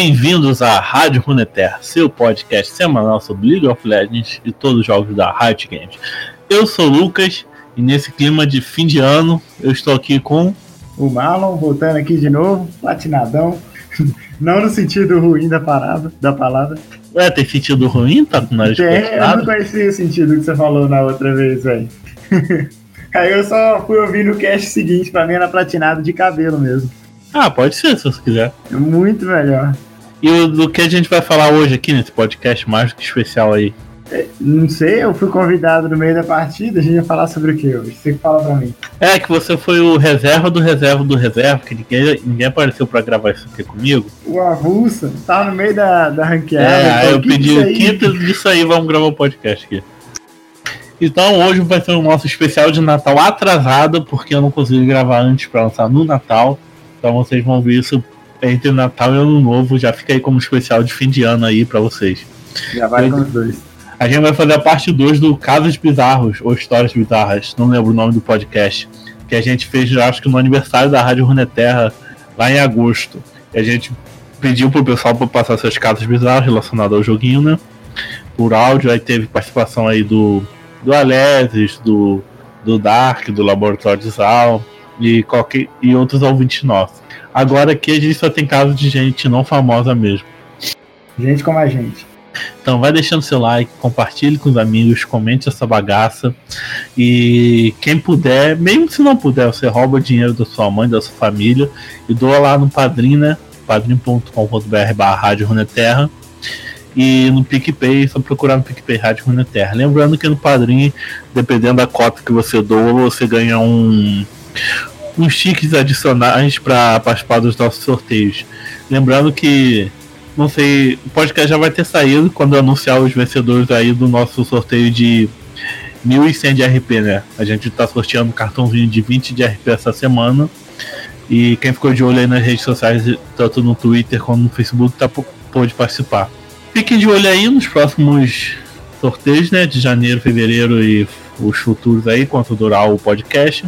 Bem-vindos à Rádio Runeterra, seu podcast semanal sobre League of Legends e todos os jogos da Riot Games. Eu sou o Lucas e nesse clima de fim de ano eu estou aqui com o Marlon, voltando aqui de novo, platinadão. Não no sentido ruim da parada, da palavra. Ué, tem sentido ruim? Tá com nariz É, eu não conhecia o sentido que você falou na outra vez, velho. Aí eu só fui ouvir no cast seguinte, pra mim era platinado de cabelo mesmo. Ah, pode ser, se você quiser. Muito melhor. E do que a gente vai falar hoje aqui nesse podcast mais do que especial aí? É, não sei, eu fui convidado no meio da partida, a gente vai falar sobre o que hoje? Você que fala pra mim. É, que você foi o reserva do reserva do reserva, que ninguém, ninguém apareceu pra gravar isso aqui comigo. O avulsa, tava no meio da, da ranqueada. É, aí eu pedi quinta disso aí, vamos gravar o um podcast aqui. Então hoje vai ser o nosso especial de Natal atrasado, porque eu não consegui gravar antes para lançar no Natal. Então vocês vão ver isso entre Natal e Ano Novo. Já fica aí como especial de fim de ano aí para vocês. Já vai com os dois. A gente vai fazer a parte 2 do Casos Bizarros ou Histórias Bizarras, não lembro o nome do podcast, que a gente fez, acho que no aniversário da Rádio Runeterra, lá em agosto. E a gente pediu pro pessoal para passar seus casos bizarros relacionados ao joguinho, né? Por áudio, aí teve participação aí do, do Alesis, do, do Dark, do Laboratório de Zal e, e outros ouvintes nossos. Agora aqui a gente só tem casos de gente não famosa mesmo. Gente como a gente. Então vai deixando seu like, compartilhe com os amigos, comente essa bagaça. E quem puder, mesmo se não puder, você rouba o dinheiro da sua mãe, da sua família e doa lá no Padrim, né? padrim.com.br barra Rádio Runeterra e no PicPay, só procurar no PicPay Rádio Runeterra. Lembrando que no Padrim, dependendo da cota que você doa, você ganha um uns tickets adicionais para participar dos nossos sorteios. Lembrando que não sei, o podcast já vai ter saído quando eu anunciar os vencedores aí do nosso sorteio de 1.100 de RP, né? A gente tá sorteando um cartãozinho de 20 de RP essa semana. E quem ficou de olho aí nas redes sociais, tanto no Twitter quanto no Facebook, tá, pode participar. Fiquem de olho aí nos próximos sorteios, né? De janeiro, fevereiro e os futuros aí, quanto durar o podcast.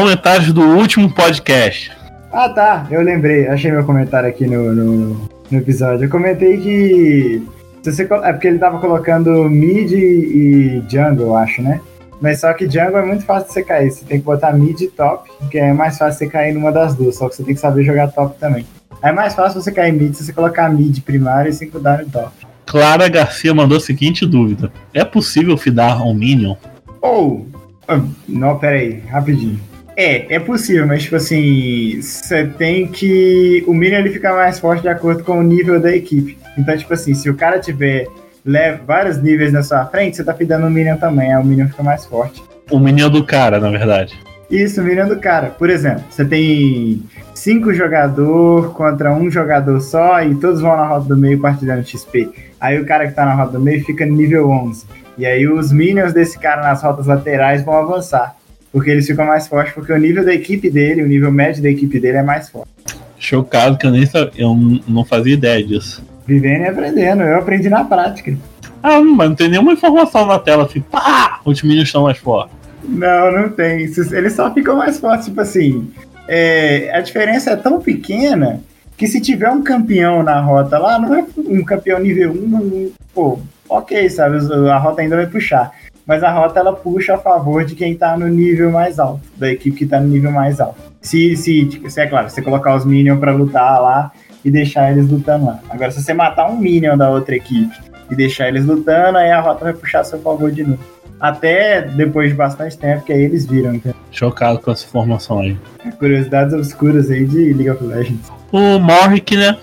Comentários do último podcast. Ah, tá. Eu lembrei. Achei meu comentário aqui no, no, no episódio. Eu comentei que. Você, é porque ele tava colocando mid e jungle, eu acho, né? Mas só que jungle é muito fácil de você cair. Você tem que botar mid e top, que é mais fácil você cair numa das duas. Só que você tem que saber jogar top também. É mais fácil você cair mid se você colocar mid primário e 5 dar no top. Clara Garcia mandou a seguinte dúvida: É possível fidar um minion? Ou. Oh, não, pera aí, rapidinho. É, é possível, mas tipo assim, você tem que. O Minion ele fica mais forte de acordo com o nível da equipe. Então, tipo assim, se o cara tiver leva vários níveis na sua frente, você tá pidando o Minion também, aí o Minion fica mais forte. O Minion do cara, na verdade. Isso, o Minion do cara. Por exemplo, você tem cinco jogadores contra um jogador só e todos vão na roda do meio partilhando XP. Aí o cara que tá na roda do meio fica no nível 11. E aí os minions desse cara nas rotas laterais vão avançar porque eles ficam mais fortes, porque o nível da equipe dele, o nível médio da equipe dele é mais forte. Chocado que eu nem sabia, eu não fazia ideia disso. Vivendo e aprendendo, eu aprendi na prática. Ah, mas não tem nenhuma informação na tela assim, pá, os minions estão mais fortes. Não, não tem. Eles só ficam mais fortes, tipo assim. É, a diferença é tão pequena que se tiver um campeão na rota lá, não é um campeão nível 1, não, pô, ok, sabe? A rota ainda vai puxar mas a rota ela puxa a favor de quem tá no nível mais alto, da equipe que tá no nível mais alto. Se, se, se é claro, você colocar os minions para lutar lá e deixar eles lutando lá. Agora, se você matar um minion da outra equipe e deixar eles lutando, aí a rota vai puxar a seu favor de novo. Até depois de bastante tempo que aí eles viram. Entendeu? Chocado com essa informação aí. Curiosidades obscuras aí de League of Legends. O Morrick, né?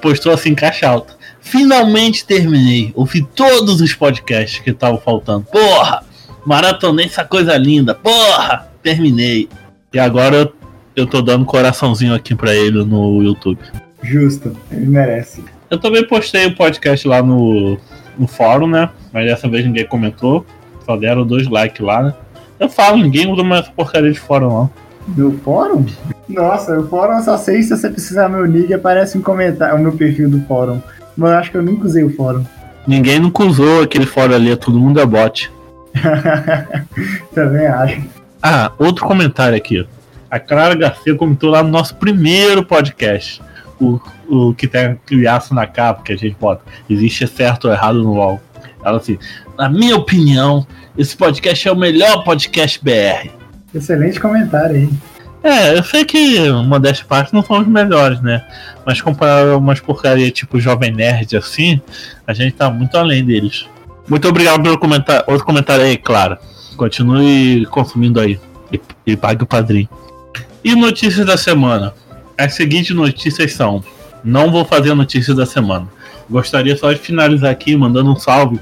Postou assim, caixa alta. Finalmente terminei. Ouvi todos os podcasts que estavam faltando. Porra! Maratonei essa coisa linda. Porra! Terminei. E agora eu, eu tô dando coraçãozinho aqui pra ele no YouTube. Justo, ele merece. Eu também postei o podcast lá no, no fórum, né? Mas dessa vez ninguém comentou. Só deram dois likes lá, né? Eu falo, ninguém usa mais essa porcaria de fórum, não. Do fórum? Nossa, o fórum eu só sei se você precisar meu nick aparece um comentário, o meu perfil do fórum Mas eu acho que eu nunca usei o fórum. Ninguém nunca usou aquele fórum ali, todo mundo é bot. Também acho. Ah, outro comentário aqui. A Clara Garcia comentou lá no nosso primeiro podcast. O, o que tem criaço na capa que a gente bota. Existe certo ou errado no UOL. Ela assim, na minha opinião, esse podcast é o melhor podcast BR. Excelente comentário aí. É, eu sei que modéstia parte não são os melhores, né? Mas comparar umas porcaria tipo Jovem Nerd assim, a gente tá muito além deles. Muito obrigado pelo comentário. Outro comentário aí, Clara. Continue consumindo aí. E, e pague o padrinho. E notícias da semana. As seguintes notícias são: Não vou fazer a notícia da semana. Gostaria só de finalizar aqui mandando um salve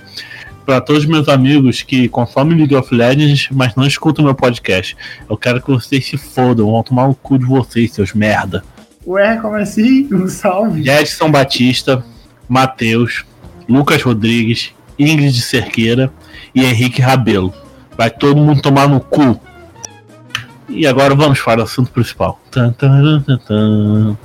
para todos os meus amigos que consomem League of Legends, mas não escutam meu podcast. Eu quero que vocês se fodam, vão tomar o cu de vocês, seus merda. Ué, como assim? Um salve. Edson Batista, Matheus, Lucas Rodrigues, Ingrid Cerqueira e Henrique Rabelo. Vai todo mundo tomar no cu. E agora vamos para o assunto principal. Tan, tan, tan,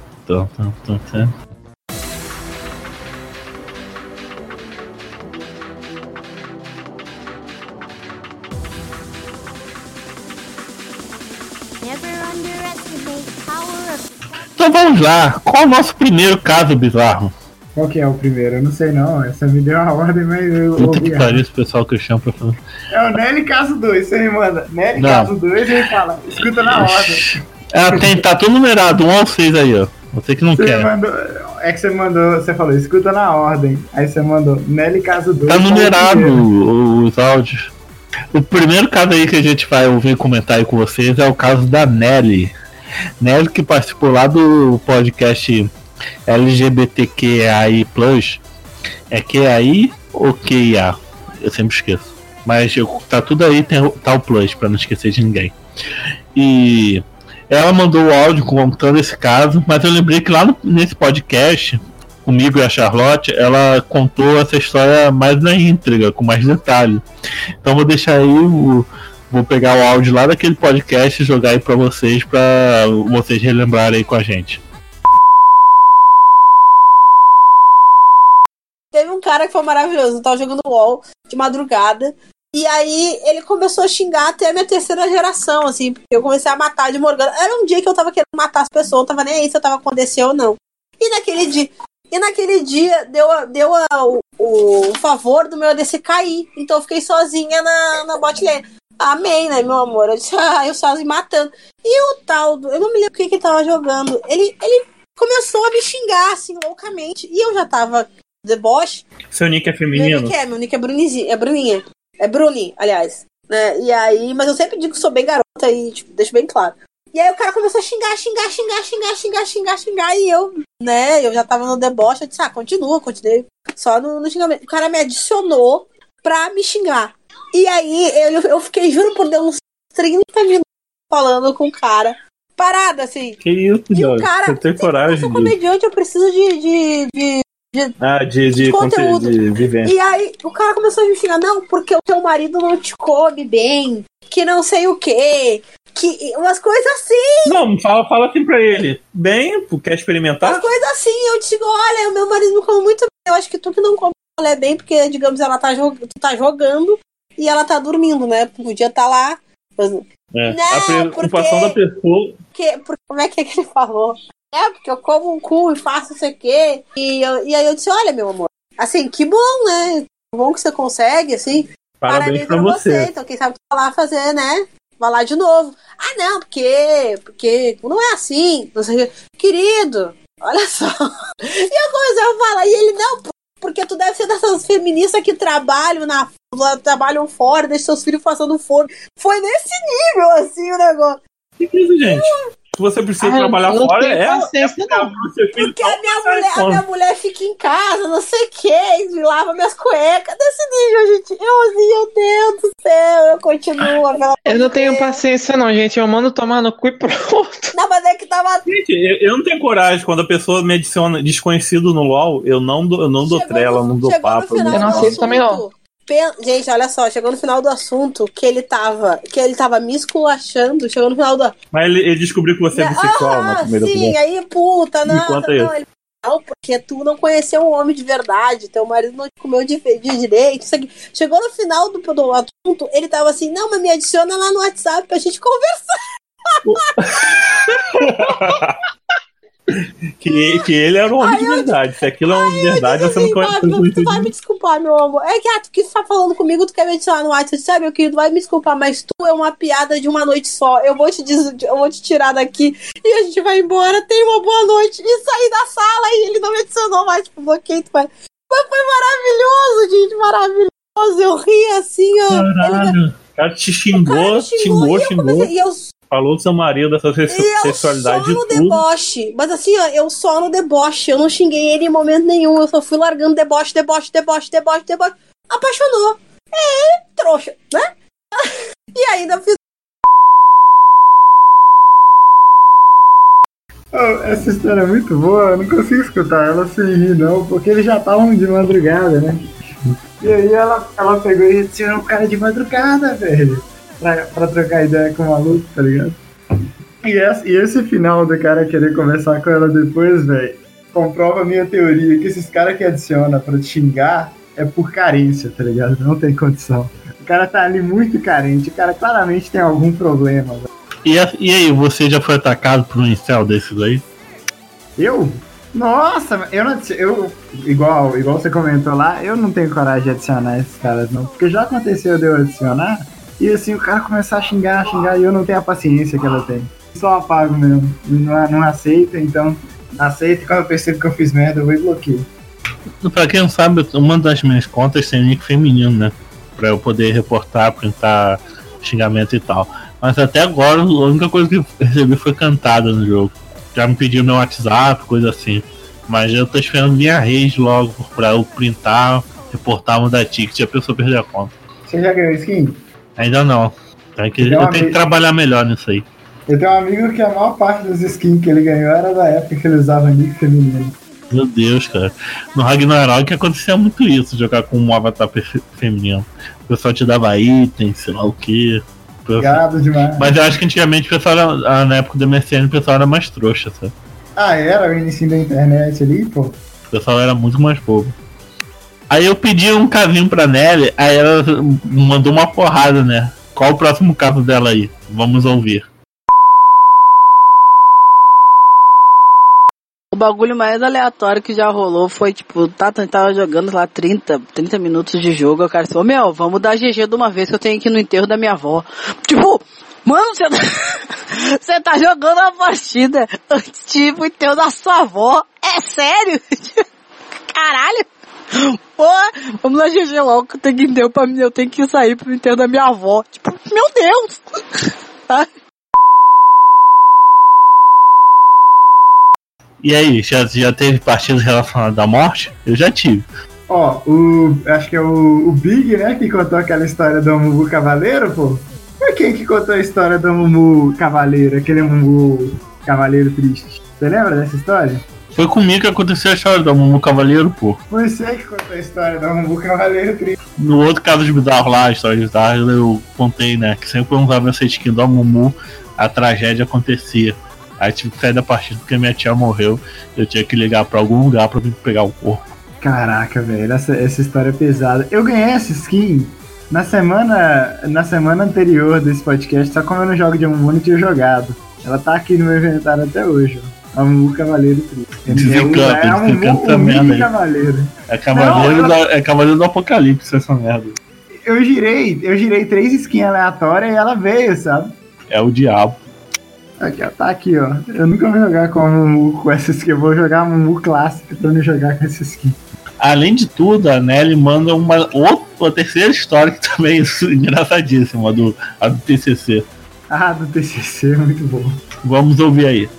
vamos lá. Qual é o nosso primeiro caso bizarro? Qual que é o primeiro? Eu não sei não. Essa me deu uma ordem, mas eu Puta ouvi que pariu esse pessoal que eu chamo pra falar. É o Nelly caso 2, você me manda. Nelly Não. caso 2 e ele fala, escuta na ordem. Ah, tem, tá tudo numerado, 1 ao 6 aí, ó. Você que não Você quer. mandou, é que você mandou, você falou, escuta na ordem. Aí você mandou Nelly caso 2. Tá numerado o- os áudios. O primeiro caso aí que a gente vai ouvir comentar aí com vocês é o caso da Nelly. Nelly que participou lá do podcast LGBTQAI+. É QAI ou QIA? Eu sempre esqueço. Mas eu- tá tudo aí, tem, tá o plus, pra não esquecer de ninguém. E ela mandou o áudio contando esse caso, mas eu lembrei que lá no- nesse podcast, comigo e a Charlotte, ela contou essa história mais na íntegra, com mais detalhe. Então vou deixar aí o. Vou pegar o áudio lá daquele podcast e jogar aí pra vocês, pra vocês relembrarem aí com a gente. Teve um cara que foi maravilhoso, eu tava jogando LOL de madrugada. E aí ele começou a xingar até a minha terceira geração, assim, porque eu comecei a matar de Morgana. Era um dia que eu tava querendo matar as pessoas, não tava nem aí se eu tava com DC ou não. E naquele dia, e naquele dia deu, deu a- o, o favor do meu ADC cair. Então eu fiquei sozinha na, na bot lane. Amei, né, meu amor? Eu disse, ah, eu sozinho matando. E o tal, do, eu não me lembro o que que ele tava jogando. Ele, ele começou a me xingar, assim, loucamente. E eu já tava deboche. Seu nick é Meu feminino? nick é, meu nick é Brunizinho, é Bruninha. É Bruni, aliás. Né? E aí, mas eu sempre digo que sou bem garota e tipo, deixo bem claro. E aí o cara começou a xingar, xingar, xingar, xingar, xingar, xingar, xingar, e eu, né, eu já tava no deboche, eu disse, ah, continua, continuei só no, no xingamento. O cara me adicionou pra me xingar. E aí eu, eu fiquei, juro por Deus, uns 30 minutos falando com o cara. Parada, assim. Que isso, E o cara, Você tem eu coragem sou de... comediante, eu preciso de, de, de Ah, de, de, de conte- conteúdo. de vivência. E aí o cara começou a me xingar, não, porque o teu marido não te come bem, que não sei o quê, que umas coisas assim, Não, fala, fala assim pra ele. Bem, quer experimentar? umas coisas assim. Eu digo, olha, o meu marido me come muito bem. Eu acho que tu que não come é bem, porque, digamos, ela tá, tu tá jogando e ela tá dormindo, né? Podia estar tá lá. É. Não, a preocupação porque- da pessoa. Que, por, como é que, é que ele falou? É, porque eu como um cu e faço não sei o quê. E, eu- e aí eu disse, olha, meu amor, assim, que bom, né? Que bom que você consegue, assim. Parabéns pra você. Então, quem sabe tu vai lá fazer, né? Vai lá de novo. Ah, não, porque. Porque não é assim. Não sei o quê. Querido, olha só. E eu comecei a falar, e ele, não, porque tu deve ser dessas feministas que trabalham na. trabalham fora, deixam seus filhos passando fome. Foi nesse nível, assim, o negócio. Que é isso, gente? Se você precisa Ah, trabalhar não fora, tenho é. paciência, não. Seu filho Porque não a minha, mulher, a minha mulher fica em casa, não sei o que, lava minhas cuecas. Desse nível, gente. Eu assim, meu Deus do céu, eu continuo. pelo Eu não tenho paciência, não, gente. Eu mando tomar no cu e pronto. Não, mas é que tava Gente, eu, eu não tenho coragem. Quando a pessoa me adiciona desconhecido no LOL, eu não dou, eu não dou Chegou trela, no- não dou papo. final Eu não aceito também, não. Gente, olha só, chegou no final do assunto que ele tava. Que ele tava me esculachando. Chegou no final do. Mas ele, ele descobriu que você é bissexual na Ah, primeira sim, aí, puta, não, conta não, isso. ele Não, porque tu não conheceu um homem de verdade, teu marido não te comeu de, de direito. Chegou no final do, do assunto, ele tava assim, não, mas me adiciona lá no WhatsApp pra gente conversar. Que, que ele era um homem de verdade. Se aquilo é uma verdade, você não conhece. Tu vai me desculpar, meu amor. É que ah, tu estar falando comigo, tu quer me adicionar no WhatsApp, sabe, meu querido, vai me desculpar, mas tu é uma piada de uma noite só. Eu vou te, diz- eu vou te tirar daqui e a gente vai embora. Tenha uma boa noite. E sair da sala e ele não me adicionou mais, tipo, bloqueei. tu vai- Mas foi maravilhoso, gente, maravilhoso. Eu ri assim, ó. Ele- Caralho. O cara te o xingou, cara xingou, e eu xingou. comecei- E eu Falou do seu marido, da sua E eu sexualidade só no tudo. deboche. Mas assim, ó, eu só no deboche. Eu não xinguei ele em momento nenhum. Eu só fui largando deboche, deboche, deboche, deboche, deboche. Apaixonou. É, trouxa, né? e ainda fiz. Oh, essa história é muito boa, eu não consigo escutar ela sem rir, não, porque eles já estavam de madrugada, né? E aí ela, ela pegou e adicionou o cara de madrugada, velho. Pra, pra trocar ideia com o maluco, tá ligado? E esse, e esse final do cara querer conversar com ela depois, velho, comprova a minha teoria que esses caras que adiciona pra te xingar é por carência, tá ligado? Não tem condição. O cara tá ali muito carente, o cara claramente tem algum problema, velho. E, e aí, você já foi atacado por um incel desses aí? Eu? Nossa, eu não eu igual, igual você comentou lá, eu não tenho coragem de adicionar esses caras não, porque já aconteceu de eu adicionar e assim o cara começar a xingar, xingar e eu não tenho a paciência que ela tem. Só apago mesmo, não, não aceito, então aceito e quando eu percebo que eu fiz merda eu vou e bloqueio. Pra quem não sabe, uma das minhas contas tem nick feminino, né? Pra eu poder reportar, printar xingamento e tal. Mas até agora, a única coisa que eu recebi foi cantada no jogo. Já me pediu meu WhatsApp, coisa assim. Mas eu tô esperando minha rage logo pra eu printar, reportar, mudar ticket e a pessoa perder a conta. Você já ganhou skin? Ainda não. Tem que, Então, eu tenho que trabalhar melhor nisso aí. Eu tenho um amigo que a maior parte dos skins que ele ganhou era da época que ele usava nick feminino. Meu Deus, cara. No Ragnarok acontecia muito isso, jogar com um avatar fe- feminino. O pessoal te dava item, sei lá o que. Gado demais. Mas eu acho que antigamente o pessoal era, ah, na época do MSN o pessoal era mais trouxa, sabe? Ah, era o início da internet ali, pô. O pessoal era muito mais bobo. Aí eu pedi um casinho pra Nelly, aí ela mandou uma porrada, né? Qual o próximo caso dela aí? Vamos ouvir. O bagulho mais aleatório que já rolou foi, tipo, o Tata tava jogando lá 30, 30 minutos de jogo. O cara falou, meu, vamos dar GG de uma vez que eu tenho que ir no enterro da minha avó. Tipo, mano, você tá, tá jogando a partida antes de ir pro enterro da sua avó? É sério? Caralho! Pô, vamos dar GG logo que eu tenho que enterro pra mim, eu tenho que sair pro enterro da minha avó. Tipo, meu Deus! Tá? E aí, já, já teve partidas relacionadas à morte? Eu já tive. Ó, o. Acho que é o, o Big, né? Que contou aquela história do Mumu Cavaleiro, pô. Foi quem que contou a história do Mumu Cavaleiro, aquele Mumu Cavaleiro triste? Você lembra dessa história? Foi comigo que aconteceu a história do Mumu Cavaleiro, pô. Foi você que contou a história do Mumu Cavaleiro triste. No outro caso de bizarro lá, a história de bizarro, eu contei, né? Que sempre que eu usava essa skin do Mumu, a tragédia acontecia. Aí tive que sair da partida porque minha tia morreu. Eu tinha que ligar pra algum lugar pra vir pegar o corpo. Caraca, velho, essa, essa história é pesada. Eu ganhei essa skin na semana, na semana anterior desse podcast, só como eu não jogo de Mumu, não tinha jogado. Ela tá aqui no meu inventário até hoje, ó. A Mumu Cavaleiro triste. Desencanta, é a Mumu, desencanta o merda. Cavaleiro. É Cavaleiro, Não, da- é Cavaleiro do Apocalipse essa merda. Eu girei, eu girei três skins aleatórias e ela veio, sabe? É o diabo. Aqui, ó, tá aqui, ó. Eu nunca vou jogar com a Mumu com essa skin. Eu vou jogar a Mumu clássica pra não jogar com essa skin. Além de tudo, a Nelly manda uma outra, terceira história que também é engraçadíssima, a do, a do TCC. Ah, do TCC, muito bom. Vamos ouvir aí.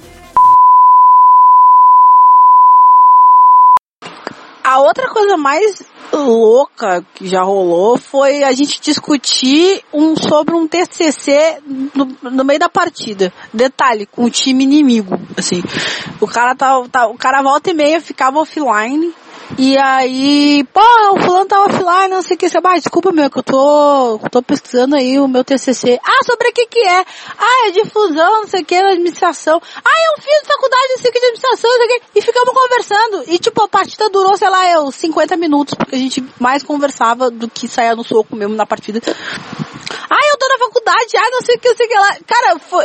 A outra coisa mais louca que já rolou foi a gente discutir um sobre um TCC no, no meio da partida. Detalhe, com o time inimigo, assim. O cara tá, tá- o cara volta e meia ficava offline E aí, pô, o fulano tá offline, não sei o que. Você, ah, desculpa, meu, que eu tô, tô pesquisando aí o meu TCC. Ah, sobre o que que é? Ah, é difusão, não sei o que, administração. Ah, eu fiz faculdade que de administração, não sei o que. E ficamos conversando. E tipo, a partida durou, sei lá, eu, 50 minutos, porque a gente mais conversava do que saía no soco mesmo na partida. Ah, eu tô na faculdade, ah, não sei o que, não sei o que lá. Cara, foi,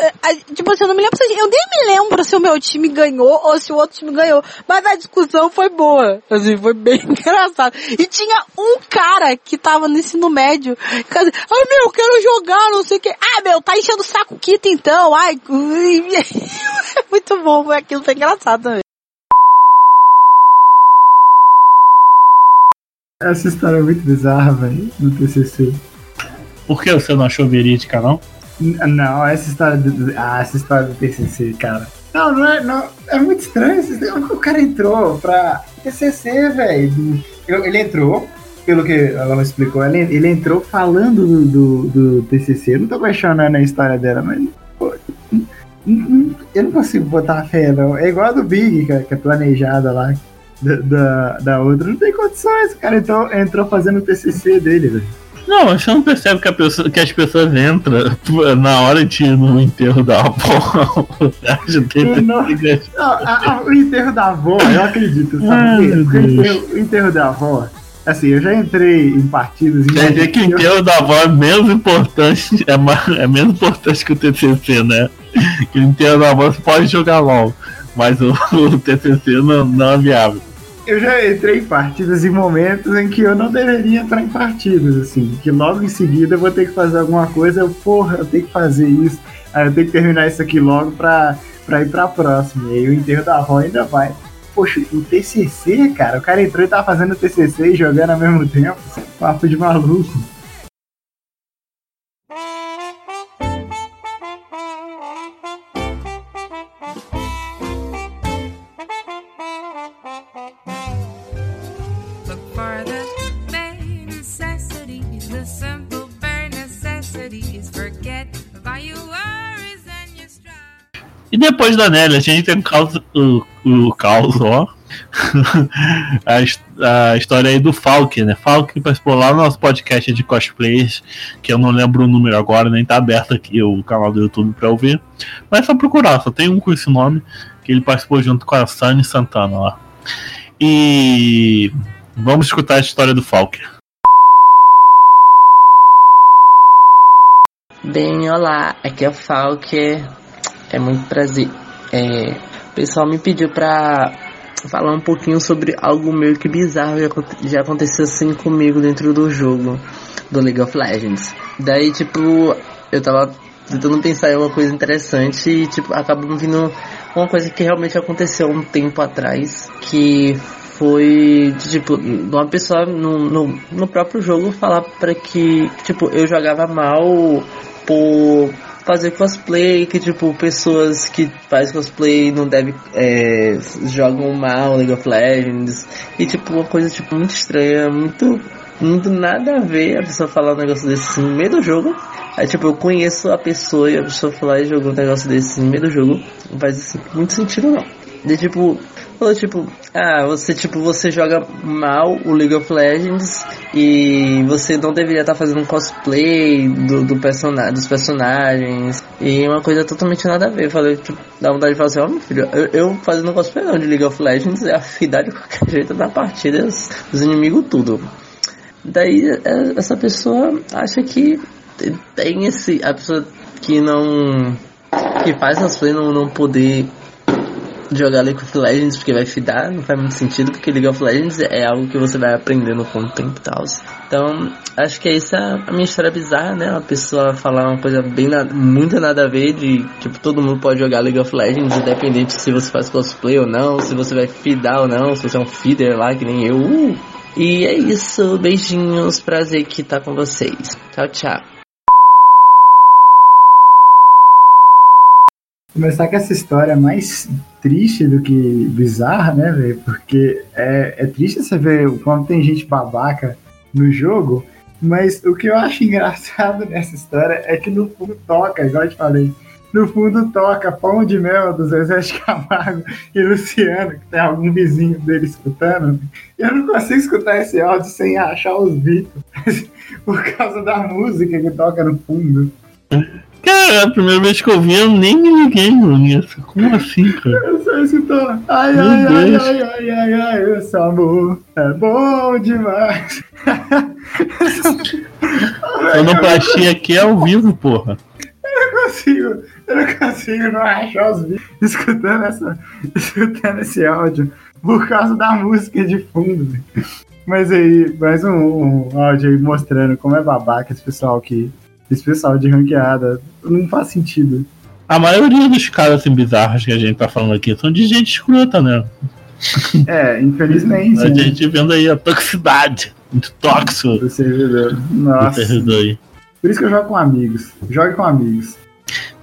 tipo assim, eu não me lembro eu nem me lembro se o meu time ganhou ou se o outro time ganhou. Mas a discussão foi boa. Assim, foi bem engraçado. E tinha um cara que tava no ensino médio. que assim, Ai, meu, eu quero jogar, não sei o que. Ah, meu, tá enchendo o saco Kita então. Ai, muito bom, foi aquilo, foi engraçado também. Essa história é muito bizarra, velho, do TCC. Por que você não achou verídica, não? Não, essa história do. Ah, essa história do TCC, cara. Não, não é. Não, é muito estranho. O cara entrou pra TCC, velho. Ele entrou, pelo que ela explicou, ele, ele entrou falando do, do, do TCC. Eu não tô questionando a história dela, mas. eu não consigo botar fé, não. É igual a do Big, que é, que é planejada lá. Da, da, da outra. Não tem condições. O cara entrou, entrou fazendo o TCC dele, velho. Não, você não percebe que, a pessoa- que as pessoas entram na hora de ir no enterro da avó. Não- a- a- o enterro da avó, eu acredito, sabe? Ai, o enterro, o enterro da avó, assim, eu já entrei em partidos em Quer dizer que o enterro da avó é menos importante, é, ma- é menos importante que o TCC, né? Que o enterro da avó você pode jogar LOL, mas o, o TCC não, não é viável. Eu já entrei em partidas em momentos em que eu não deveria entrar em partidas, assim, que logo em seguida eu vou ter que fazer alguma coisa, eu, porra, eu tenho que fazer isso, aí eu tenho que terminar isso aqui logo pra, pra ir pra próxima. E aí o enterro da avó ainda vai. Poxa, o TCC, cara, o cara entrou e tava fazendo o TCC e jogando ao mesmo tempo, papo de maluco. E depois da Nelly, a gente tem caos, o, o caos, ó. a, a história aí do Falk, né? Falk participou lá no nosso podcast de cosplayers, que eu não lembro o número agora, nem tá aberto aqui o canal do YouTube pra ouvir. Mas é só procurar, só tem um com esse nome, que ele participou junto com a Sunny Santana lá. E vamos escutar a história do Falk. Bem, olá, aqui é o Falker. É muito prazer. É, o pessoal me pediu pra falar um pouquinho sobre algo meio que bizarro aconte- já aconteceu assim comigo dentro do jogo do League of Legends. Daí, tipo, eu tava tentando pensar em uma coisa interessante e, tipo, acabou me vindo uma coisa que realmente aconteceu um tempo atrás, que foi, de, tipo, uma pessoa no, no, no próprio jogo falar para que, tipo, eu jogava mal por fazer cosplay, que tipo, pessoas que fazem cosplay não devem, é, jogam mal League of Legends, e tipo, uma coisa tipo muito estranha, muito, muito nada a ver a pessoa falar um negócio desse no meio do jogo. Aí tipo, eu conheço a pessoa e a pessoa falar e jogou um negócio desse no meio do jogo, não faz assim, muito sentido não. De tipo, falou tipo, ah, você tipo, você joga mal o League of Legends e você não deveria estar fazendo cosplay do, do persona dos personagens e uma coisa totalmente nada a ver. Eu falei, tipo, dá vontade de falar assim, ó meu filho, eu, eu fazendo cosplay não de League of Legends é afinidade de qualquer jeito na partida, os, os inimigos tudo. Daí é, essa pessoa acha que tem esse. A pessoa que não. que faz cosplay não, não poder jogar League of Legends porque vai fidar, não faz muito sentido, porque League of Legends é algo que você vai aprendendo com o tempo e tal. Então, acho que é isso a, minha história bizarra, né? Uma pessoa falar uma coisa bem nada, muito nada a ver de, tipo, todo mundo pode jogar League of Legends, independente se você faz cosplay ou não, se você vai fidar ou não, se você é um feeder lá, que nem eu. Uh! E é isso, beijinhos, prazer que tá com vocês. Tchau, tchau. Começar com essa história mais triste do que bizarra, né, velho? Porque é, é triste você ver o quanto tem gente babaca no jogo, mas o que eu acho engraçado nessa história é que no fundo toca, igual eu te falei. no fundo toca Pão de Mel do Zezé de Camargo e Luciano, que tem algum vizinho dele escutando. Eu não consigo escutar esse áudio sem achar os Beatles, por causa da música que toca no fundo. Cara, a primeira vez que eu vi, eu nem me liguei nisso. Como assim, cara? Eu só escuto, ai, Meu ai, ai, Deus. ai, ai, ai, ai, esse amor é bom demais. Sonoplastia aqui é ao vivo, porra. Eu não consigo, eu não consigo não achar os vídeos escutando, essa, escutando esse áudio por causa da música de fundo. Mas aí, mais um, um áudio aí mostrando como é babaca esse pessoal aqui. Esse pessoal de ranqueada. Não faz sentido. A maioria dos caras assim, bizarros que a gente tá falando aqui são de gente escrota, né? É, infelizmente. A né, gente vendo aí a toxicidade, muito tóxico do servidor. do Nossa. servidor aí. Por isso que eu jogo com amigos. Jogue com amigos.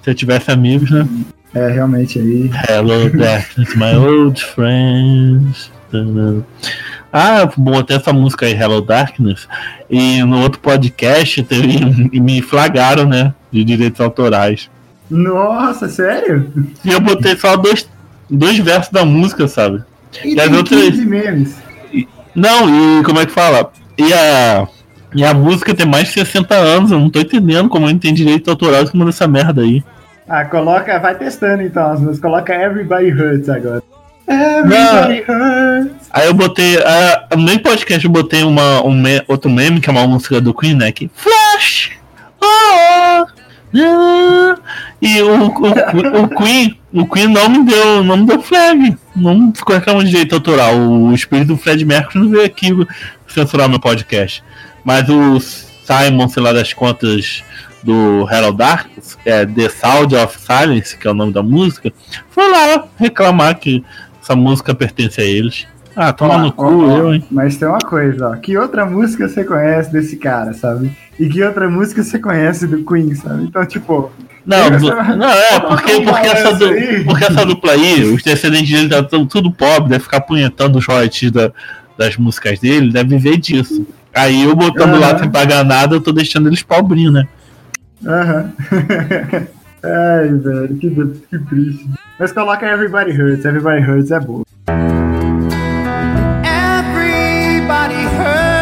Se eu tivesse amigos, né? É, realmente aí. Hello, darkness, my old friends. Ah, botei essa música aí, Hello Darkness, e no outro podcast teve, e me flagaram, né? De direitos autorais. Nossa, sério? E eu botei só dois, dois versos da música, sabe? E, E as outras- 15 memes. Não, e como é que fala? E a, e a música tem mais de 60 anos, eu não tô entendendo como ele tem direito autoral em cima dessa merda aí. Ah, coloca, vai testando então as músicas. Coloca Everybody Hurts agora. Everybody Hurts. Aí eu botei. ah, no meio podcast eu botei uma, um me- outro meme, que é uma música do Queen, né? Que Flash! Oh, ah, e o, o, o Queen, o Queen não me deu, não me deu flag. Não ficou reclamando de direito autoral. O espírito do Fred Mercury não veio aqui censurar meu podcast. Mas o Simon, sei lá das contas do Hello Dark, é, The Sound of Silence, que é o nome da música, foi lá reclamar que essa música pertence a eles. Ah, toma Ó, no cu, ó, eu, hein? Mas tem uma coisa, ó. Que outra música você conhece desse cara, sabe? E que outra música você conhece do Queen, sabe? Então, tipo. Não, du- não é, porque, porque, essa du- porque essa dupla aí, os descendentes dele tá tão tudo pobre, deve ficar punhetando os royalties da- das músicas dele, deve viver disso. Aí eu botando lá Aham. sem pagar nada, eu tô deixando eles pobrinhos, né? Aham. Ai, velho, que, que triste. Mas coloca Everybody Hurts, Everybody Hurts é boa. Everybody hurt.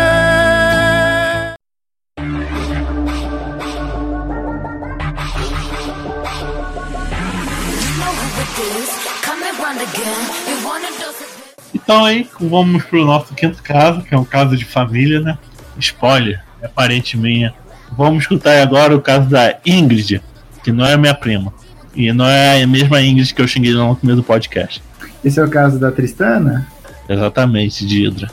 Então aí, vamos pro nosso quinto caso, que é um caso de família, né? Spoiler, é parente minha. Vamos escutar agora o caso da Ingrid, que não é minha prima. E não é a mesma Ingrid que eu xinguei no começo do podcast. Esse é o caso da Tristana? Exatamente, de Hydra.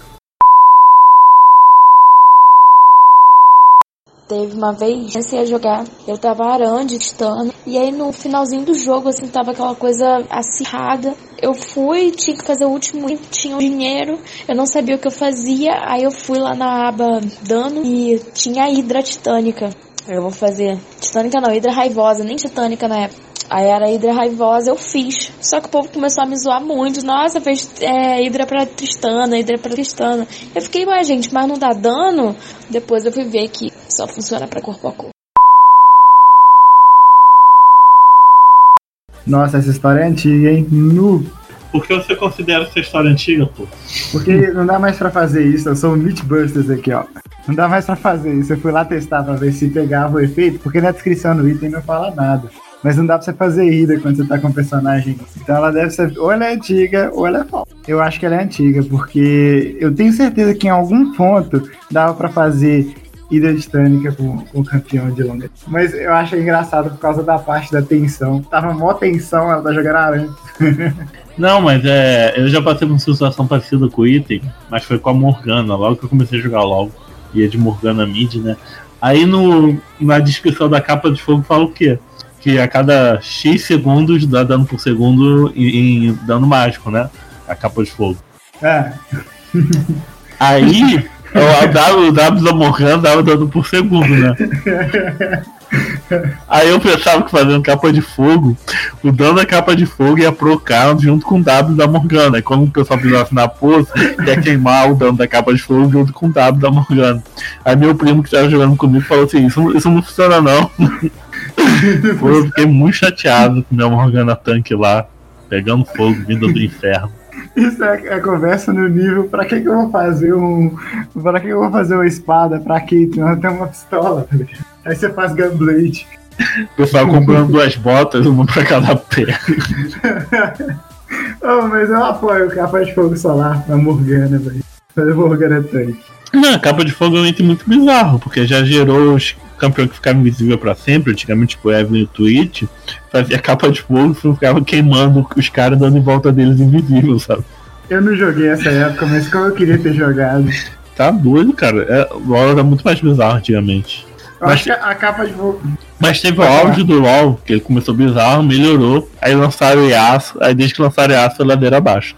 Teve uma vez, comecei a jogar, eu tava arando, estando, e aí no finalzinho do jogo, assim, tava aquela coisa acirrada. Eu fui, tinha que fazer o último, item, tinha o dinheiro, eu não sabia o que eu fazia, aí eu fui lá na aba dano e tinha a Hidra Titânica. Eu vou fazer Titânica não, Hidra Raivosa, nem Titânica na época. Aí era a Hidra Raivosa, eu fiz. Só que o povo começou a me zoar muito. Nossa, fez é, Hidra pra Tristana, Hidra pra Tristana. Eu fiquei, ué, gente, mas não dá dano? Depois eu fui ver que só funciona pra corpo a corpo. Nossa, essa história é antiga, hein? Nu. Por que você considera essa história antiga, pô? Porque não dá mais pra fazer isso. Eu sou um Mythbusters aqui, ó. Não dá mais pra fazer isso. Eu fui lá testar pra ver se pegava o efeito, porque na descrição do item não fala nada. Mas não dá pra você fazer ida quando você tá com o personagem. Então ela deve ser. Ou ela é antiga, ou ela é falsa. Eu acho que ela é antiga, porque eu tenho certeza que em algum ponto dava pra fazer ida titânica com, com o campeão de longa. Mas eu acho engraçado por causa da parte da tensão. Tava mó tensão, ela tá jogando aranha. Não, mas é. Eu já passei por uma situação parecida com o item, mas foi com a Morgana, logo que eu comecei a jogar logo. Ia de Morgana Mid, né? Aí no, na descrição da capa de fogo fala o quê? Que a cada X segundos dá dano por segundo em, em dano mágico, né? A capa de fogo. É. Aí, o W, o W da Morgana dava dano por segundo, né? Aí eu pensava que fazendo capa de fogo, o dano da capa de fogo ia pro cara junto com o W da Morgana. E quando o pessoal pisasse na pose, ia queimar o dano da capa de fogo junto com o W da Morgana. Aí meu primo que tava jogando comigo falou assim: Isso, isso não funciona não. Pô, eu fiquei muito chateado com o meu Morgana Tank lá, pegando fogo, vindo do inferno. Isso é, é conversa no nível, pra que que eu vou fazer um... Pra que que eu vou fazer uma espada? Pra que? Eu tenho uma pistola, tá ligado? Aí você faz Gunblade. O pessoal comprando duas botas, uma pra cada pé. oh, mas eu apoio o capa de fogo solar pra Morgana, velho. Fazer Morgana Tank. Não, capa de fogo é um item muito bizarro, porque já gerou os campeões que ficavam invisíveis pra sempre, antigamente tipo Evelyn e o Twitch, fazia capa de fogo e ficava queimando os caras dando em volta deles invisível, sabe? Eu não joguei essa época, mas como eu queria ter jogado. Tá doido, cara. É, o LoL era muito mais bizarro antigamente. Eu Mas- acho que a capa de fogo. Mas teve o auge do LoL, que ele começou bizarro, melhorou, aí lançaram o Yasuo, aí desde que lançaram o Yasuo, foi ladeira abaixo.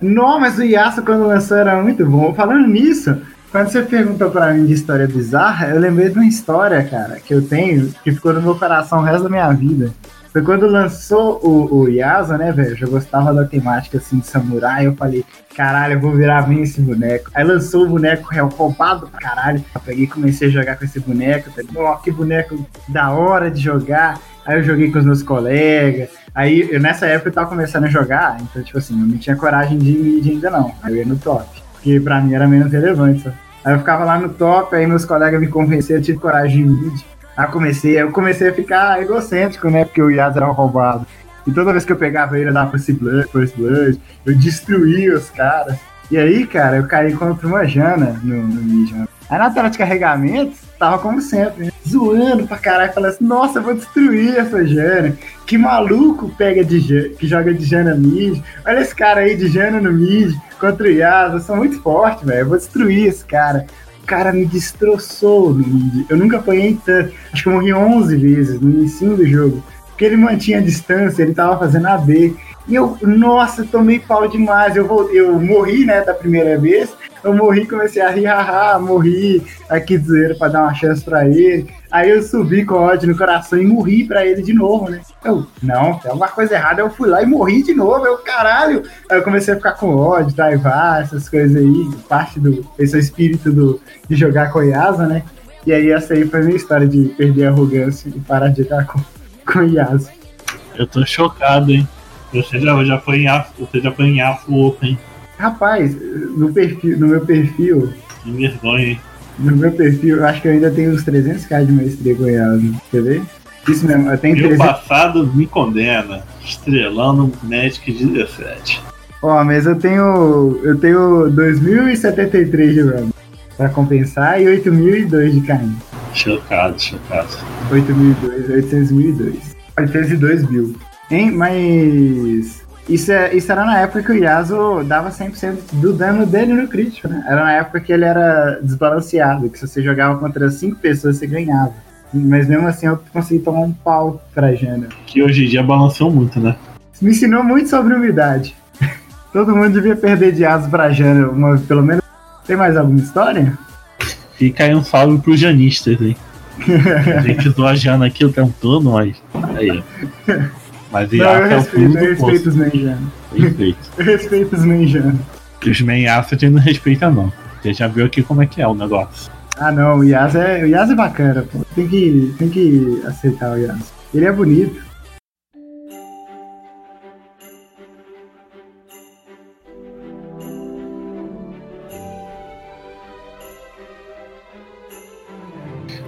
Não, mas o Yasuo quando lançou era muito bom. Falando nisso, quando você perguntou pra mim de história bizarra, eu lembrei de uma história, cara, que eu tenho, que ficou no meu coração o resto da minha vida. Foi quando lançou o, o Yasuo, né, velho? Eu gostava da temática assim de samurai. Eu falei, caralho, eu vou virar bem esse boneco. Aí lançou o boneco real roubado pra caralho. Eu peguei e comecei a jogar com esse boneco. Falei, Ó, que boneco da hora de jogar. Aí eu joguei com os meus colegas. Aí eu, nessa época eu tava começando a jogar, então, tipo assim, eu não tinha coragem de ir ainda não. Aí eu ia no top. Porque pra mim era menos relevante, sabe? Aí eu ficava lá no top, aí meus colegas me convenceram, eu tive coragem de ir. Aí comecei, eu comecei a ficar egocêntrico, né? Porque o Yas era um roubado. E toda vez que eu pegava ele, eu dava First Blood, First Blood eu destruía os caras. E aí, cara, eu caí contra uma Jana no, no mid? Aí na tela de carregamento, tava como sempre, né? zoando pra caralho, falando assim, nossa, eu vou destruir essa Jana. Que maluco pega de Jana, que joga de Jana mid. Olha esse cara aí de Jana no mid, contra o Yas, eu sou muito forte, velho, eu vou destruir esse cara. O cara me destroçou no mid. Eu nunca apanhei tanto. Acho que eu morri 11 vezes no início do jogo. Porque ele mantinha a distância, ele tava fazendo AD. E eu, nossa, tomei pau demais. Eu, vou, eu morri, né, da primeira vez. Eu morri, comecei a rir, haha, morri aqui de zoeira pra dar uma chance pra ele. Aí eu subi com ódio no coração e morri pra ele de novo, né? Eu, não, tem alguma coisa errada. Eu fui lá e morri de novo. Eu, caralho. Aí eu comecei a ficar com ódio, traivar, essas coisas aí. Parte do. Esse é o espírito do, de jogar com Yasa, né? E aí essa aí foi a minha história de perder a arrogância e parar de jogar com, com Yasa. Eu tô chocado, hein? Você já, já foi em Yasuo, você já foi em Open. Rapaz, no, perfil, no meu perfil, Que vergonha, hein? no meu perfil, eu acho que eu ainda tenho uns 300k de maestria com Yasa. Quer ver? Isso mesmo, eu tenho Meu 300. passado me condena. Estrelando Magic 17. Ó, mas eu tenho. Eu tenho 2073 de RAM pra compensar e 8002 de KM. Chocado, chocado. 8002, 802. 802 mil. Hein? Mas. Isso, é, isso era na época que o Yasuo dava 100% do dano dele no crítico, né? Era na época que ele era desbalanceado, que se você jogava contra 5 pessoas você ganhava. Mas mesmo assim eu consegui tomar um pau pra Jana. Que hoje em dia balanceou muito, né? Me ensinou muito sobre umidade. Todo mundo devia perder de Yasuo pra Jana, uma, pelo menos. Tem mais alguma história? Fica aí um salve pros janistas, hein? A gente zoa a Jana aqui o tempo todo, mas. Aí, ó. Mas Não, eu é o respeito, fundo eu do respeito os Menjana. Respeito. Eu respeito os Menjana. Os Yasuo a gente não respeita, não. Você já viu aqui como é que é o negócio. Ah não, o Yas é, o Yas é bacana, pô. Tem que, tem que aceitar o Yas. Ele é bonito.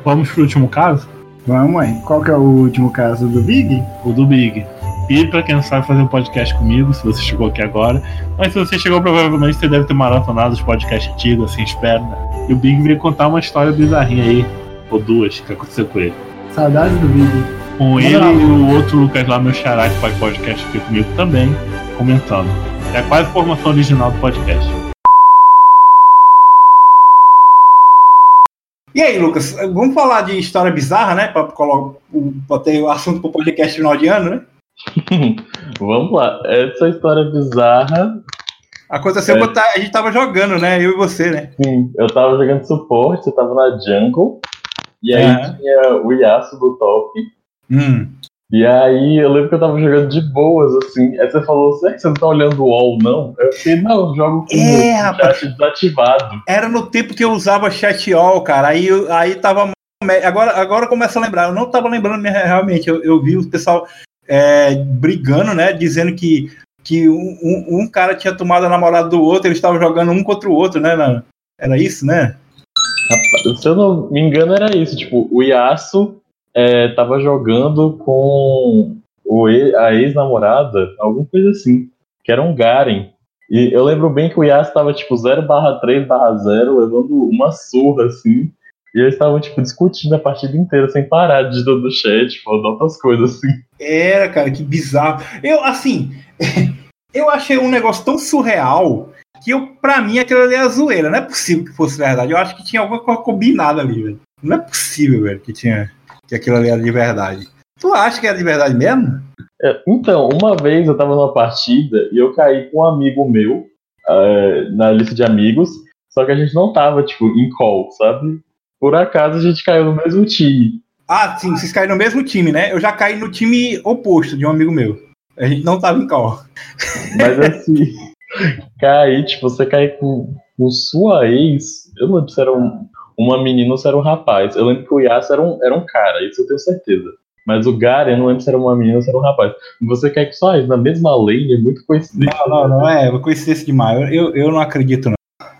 Vamos pro último caso? Vamos, aí. Qual que é o último caso do Big? O do Big. E pra quem não sabe fazer um podcast comigo, se você chegou aqui agora. Mas se você chegou, provavelmente você deve ter maratonado os podcasts antigos, assim, espera, né? E o Big veio contar uma história bizarrinha aí, ou duas, que aconteceu com ele. Saudades do Big. Com ele lá. e o outro Lucas lá, meu xará, que faz podcast aqui comigo também, comentando. É quase a formação original do podcast. E aí, Lucas, vamos falar de história bizarra, né? Pra, colo- pra ter o assunto pro podcast final de ano, né? Vamos lá. Essa história bizarra. Aconteceu É. quando a gente tava jogando, né? Eu e você, né? Sim, eu tava jogando suporte, eu tava na jungle. E aí Aham. tinha o Yasuo do top. Hum. E aí eu lembro que eu tava jogando de boas, assim. Aí você falou, será que você não tá olhando o wall, não? Eu fiquei, não, eu jogo com É, o chat desativado. Era no tempo que eu usava chat all, cara. Aí, aí tava. Agora, agora começa a lembrar. Eu não tava lembrando realmente. Eu, eu vi o pessoal é, brigando, né? Dizendo que, que um, um- cara tinha tomado a namorada do outro, eles estavam jogando um contra o outro, né? na- Era isso, né? Rapaz, Se eu não me engano, era isso. Tipo, o Yasuo é, tava jogando com o a ex-namorada, alguma coisa assim, que era um Garen. E eu lembro bem que o Yasuo tava, tipo, 0 barra 3 barra 0, levando uma surra, assim. E eles estavam, tipo, discutindo a partida inteira, sem parar, digitando no chat, falando outras coisas, assim. Era, cara, que bizarro. Eu, assim, eu achei um negócio tão surreal que eu, pra mim, aquilo ali é zoeira. Não é possível que fosse verdade. Eu acho que tinha alguma coisa combinada ali, velho. Não é possível, velho, que tinha que aquilo ali era de verdade. Tu acha que era de verdade mesmo? É, Então, uma vez eu tava numa partida e eu caí com um amigo meu é, na lista de amigos, só que a gente não tava, tipo, em call, sabe? Por acaso a gente caiu no mesmo time. Ah, sim, vocês caíram no mesmo time, né? Eu já caí no time oposto de um amigo meu. A gente não tava em call. Mas assim, cair, tipo, você cair com, com sua ex, eu não lembro se era um- uma menina ou se era um rapaz. Eu lembro que o Yasuo era um, era um cara, isso eu tenho certeza. Mas o Garen, eu não lembro se era uma menina ou se era um rapaz. Você quer que só na mesma lane é muito coincidente. Não, não, não é. Conheci esse demais. Eu, eu, eu não acredito, não.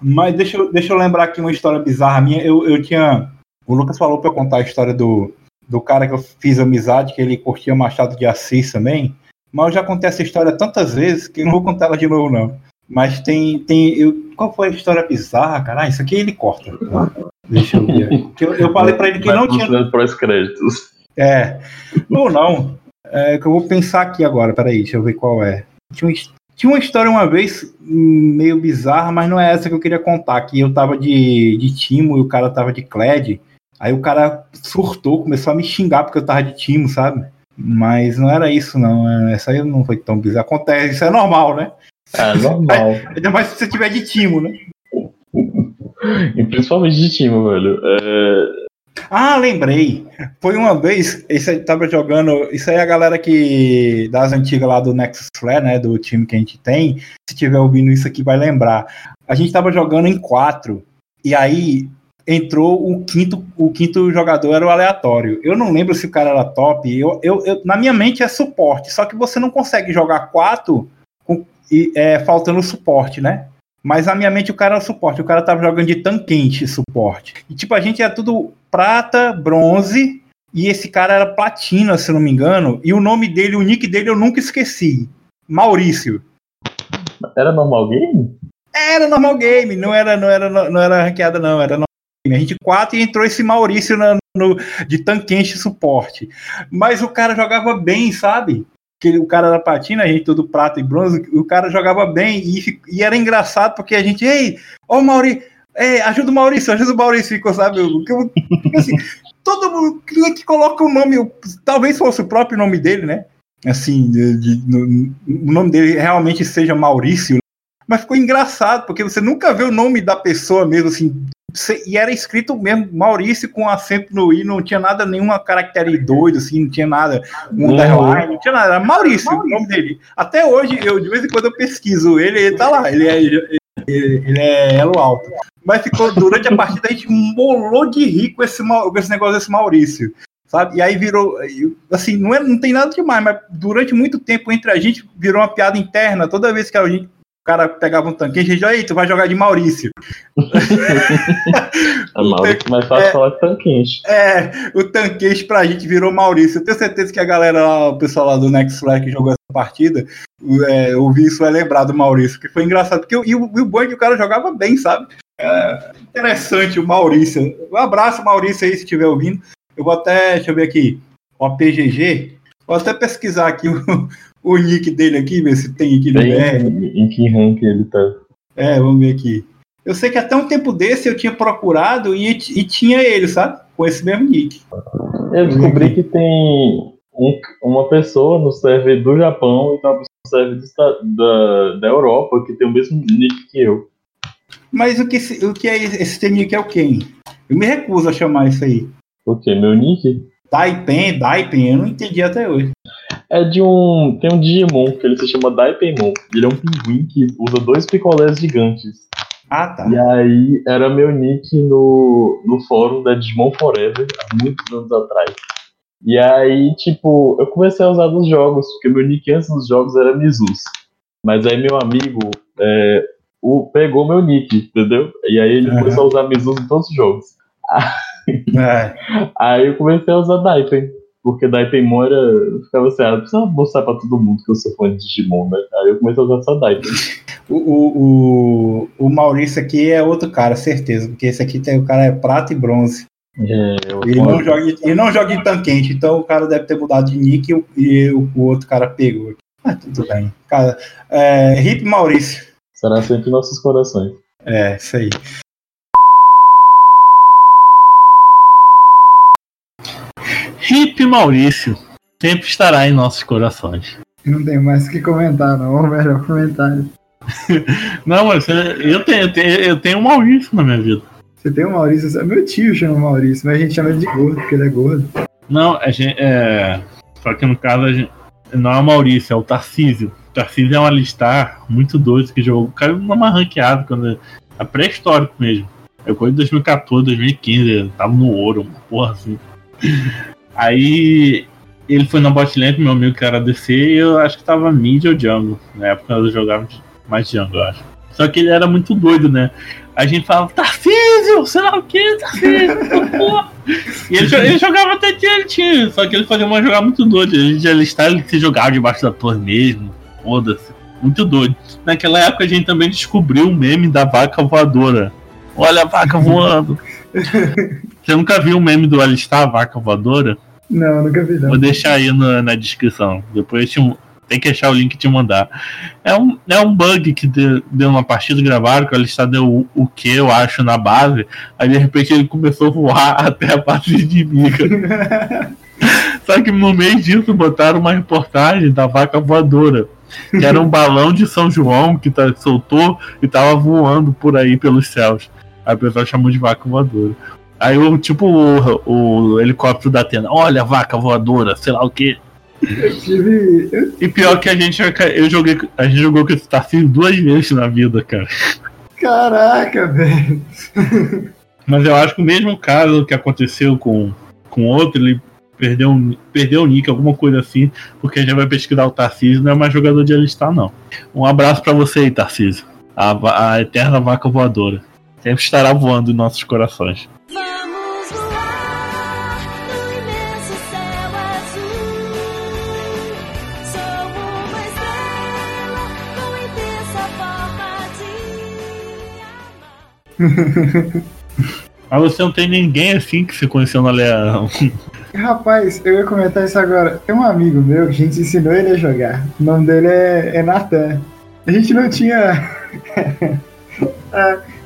Mas deixa eu, deixa eu lembrar aqui uma história bizarra minha. Eu, eu tinha. O Lucas falou pra eu contar a história do, do cara que eu fiz amizade, que ele curtia Machado de Assis também. Mas eu já contei essa história tantas vezes que eu não vou contar ela de novo, não. Mas tem. tem eu, qual foi a história bizarra, cara? Ah, isso aqui ele corta. Deixa eu ver. Eu, eu falei pra ele que Vai não tinha. funcionando pros créditos. É. Ou não. É que eu vou pensar aqui agora, peraí, deixa eu ver qual é. Tinha, uma his- tinha uma história uma vez meio bizarra, mas não é essa que eu queria contar. Que eu tava de, de Timo e o cara tava de Cled. Aí o cara surtou, começou a me xingar porque eu tava de Timo, sabe? Mas não era isso, não. É, Essa aí não foi tão bizarra. Acontece, isso é normal, né? Ah, normal. Ainda mais se você tiver de Timo, né? e principalmente de time, velho. É, Ah, lembrei. Foi uma vez, isso aí tava jogando. Isso aí é a galera que. Das antigas lá do Nexus Flare, né? Do time que a gente tem. Se tiver ouvindo isso aqui, vai lembrar. A gente tava jogando em quatro. E aí entrou o quinto, o quinto jogador era o aleatório. Eu não lembro se o cara era top. Eu, eu, eu- na minha mente é suporte. Só que você não consegue jogar quatro com, e, é, faltando suporte, né? Mas na minha mente o cara era suporte. O cara tava jogando de tanquente suporte. E tipo, a gente é tudo prata, bronze. E esse cara era platina, se não me engano. E o nome dele, o nick dele eu nunca esqueci. Maurício. Era normal game? Era normal game, não era, não era, não era ranqueada, não. Era normal game. A gente quatro e entrou esse Maurício na- no, de tanquente suporte. Mas o cara jogava bem, sabe? Que o cara era platina, a gente tudo prata e bronze, o cara jogava bem e, e era engraçado porque a gente, ei, o Maurício, ei, ajuda o Maurício, ajuda o Maurício, ficou, sabe? Eu- assim, todo mundo, é que coloca o nome, talvez fosse o próprio nome dele, né? Assim, de- de- no- o nome dele realmente seja Maurício, mas ficou engraçado, porque você nunca vê o nome da pessoa mesmo, assim. E era escrito mesmo, Maurício com acento no i, não tinha nada, nenhuma caractere doido, assim, não tinha nada, um underline, não tinha nada, era Maurício, o nome dele. Até hoje, eu de vez em quando eu pesquiso ele, ele tá lá, ele é, ele, ele é elo alto. Mas ficou, durante a partida, a gente molou de rir com esse, com esse negócio desse Maurício. Sabe? E aí virou, assim, não, é, não tem nada demais, mas durante muito tempo entre a gente virou uma piada interna. Toda vez que a gente, cara pegava um tanque, a gente, aí, tu vai jogar de Maurício. É Maurício, mais fácil falar que tanquente. É, o tanquês pra gente virou Maurício. Eu tenho certeza que a galera, lá, o pessoal lá do Next Flag que jogou essa partida, é, ouvir isso vai lembrar do Maurício, que foi engraçado. Porque o- e o, e o bom é que o cara jogava bem, sabe? É, interessante o Maurício. Um abraço, Maurício, aí, se estiver ouvindo. Eu vou até, deixa eu ver aqui, o PGG. Vou até pesquisar aqui o, o nick dele aqui, ver se tem aqui no Bem, BR. em que rank ele tá. É, vamos ver aqui. Eu sei que até um tempo desse eu tinha procurado e, e tinha ele, sabe? Com esse mesmo nick. Eu descobri que tem um- uma pessoa no server do Japão e tem uma pessoa no server esta- da, da Europa que tem o mesmo nick que eu. Mas o que, o que é esse teu nick é o quem? Eu me recuso a chamar isso aí. O que? Meu nick? Daipen, Daipen, eu não entendi até hoje. É de um. Tem um Digimon que ele se chama Daipenmon. Ele é um pinguim que usa dois picolés gigantes. Ah, tá. E aí era meu nick no, no fórum da Digimon Forever, há muitos anos atrás. E aí, tipo, eu comecei a usar nos jogos, porque meu nick antes dos jogos era Mizus. Mas aí meu amigo é, o, pegou meu nick, entendeu? E aí ele Aham. começou a usar Mizus em todos os jogos. É. Aí eu comecei a usar Daipen. Porque Daipenmon era. eu Ficava assim, ah, não precisa mostrar pra todo mundo que eu sou fã de Digimon, né? Aí eu comecei a usar só Daipen. O, o, o, o Maurício aqui é outro cara, certeza. Porque esse aqui tem o cara é prata e bronze. É, eu Ele não, joga, ele não joga em tanquente, então o cara deve ter mudado de nick e, o- e o, o outro cara pegou. Ah, tudo bem. Cara, é, Hip Maurício. Será sempre em nossos corações. É, isso aí. Hip Maurício sempre estará em nossos corações. Não tem mais o que comentar, não. O melhor comentário. Não, mas é, eu tenho, eu tenho, eu tenho um Maurício na minha vida. Você tem o Maurício, meu tio chama Maurício, mas a gente chama ele de gordo, porque ele é gordo. Não, a gente, é, só que no caso a gente, não é o Maurício, é o Tarcísio. O Tarcísio é um alistar muito doido que jogou. O cara numa ranqueada, quando é pré-histórico mesmo. Eu coisa de 2014, 2015, eu tava no ouro, uma porra assim. Aí ele foi na botlane com meu amigo que era DC e eu acho que tava mid ou jungle. Na época eu jogava mais jungle, eu acho. Só que ele era muito doido, né? A gente falava, Tarcísio, sei lá o que, Tarcísio, porra. E ele, ele jogava até direitinho, só que ele fazia uma jogada muito doida. Ele já listar, ele se jogava debaixo da torre mesmo. Foda-se. Muito doido. Naquela época a gente também descobriu o meme da vaca voadora. Olha a vaca voando. Você nunca viu o meme do Alistar, a vaca voadora? Não, nunca vi, não. Vou deixar aí na, na descrição. Depois te- tem que achar o link e te mandar. É um, é um bug que deu, deu uma partida gravaram, que o Alistar deu o, o que eu acho na base. Aí de repente ele começou a voar até a base inimiga. Só que no meio disso botaram uma reportagem da vaca voadora. Que era um balão de São João que tá, soltou e tava voando por aí pelos céus. Aí o pessoal chamou de vaca voadora. Aí o tipo o, o helicóptero da Atena, olha a vaca voadora, sei lá o que. Tive. E pior que a gente eu joguei, a gente jogou com esse Tarcísio duas vezes na vida, cara. Caraca, velho. Mas eu acho que o mesmo caso que aconteceu com, com outro, ele perdeu, perdeu o nick, alguma coisa assim, porque a gente vai pesquisar o Tarcísio, não é mais jogador de alistar, não. Um abraço pra você aí, Tarcísio. A, a eterna vaca voadora. Sempre estará voando em nossos corações. Mas você não tem ninguém assim que você conheceu na Leão. Rapaz, eu ia comentar isso agora. Tem um amigo meu que a gente ensinou ele a jogar. O nome dele é, é Natan. A gente não tinha.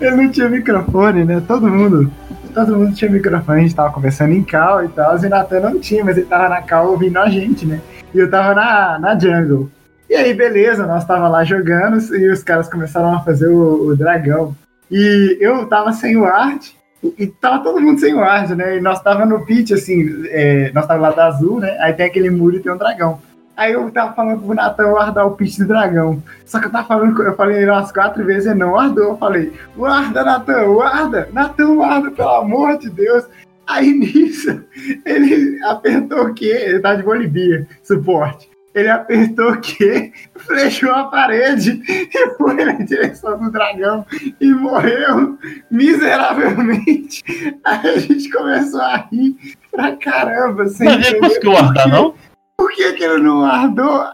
Ele não tinha microfone, né? Todo mundo. Todo mundo tinha microfone, a gente tava conversando em cal e tal. E Natan não tinha, mas ele tava na cal ouvindo a gente, né? E eu tava na, na jungle. E aí, beleza, nós tava lá jogando e os caras começaram a fazer o, o dragão. E eu tava sem o art. E tava todo mundo sem o art, né? E nós tava no pit, assim, é, nós tava lá da azul, né? Aí tem aquele muro e tem um dragão. Aí eu tava falando pro Natan guardar o pitch do dragão. Só que eu tava falando, eu falei umas quatro vezes, ele não guardou. Eu falei, guarda, Natan, guarda, Natan, guarda, pelo amor de Deus. Aí nisso, ele apertou o quê? Ele tá de Bolivia, suporte. Ele apertou o quê? Flechou a parede e foi na direção do dragão e morreu miseravelmente. Aí a gente começou a rir pra caramba. Sem Mas ele conseguiu quê. não? Por que, que ele não guardou?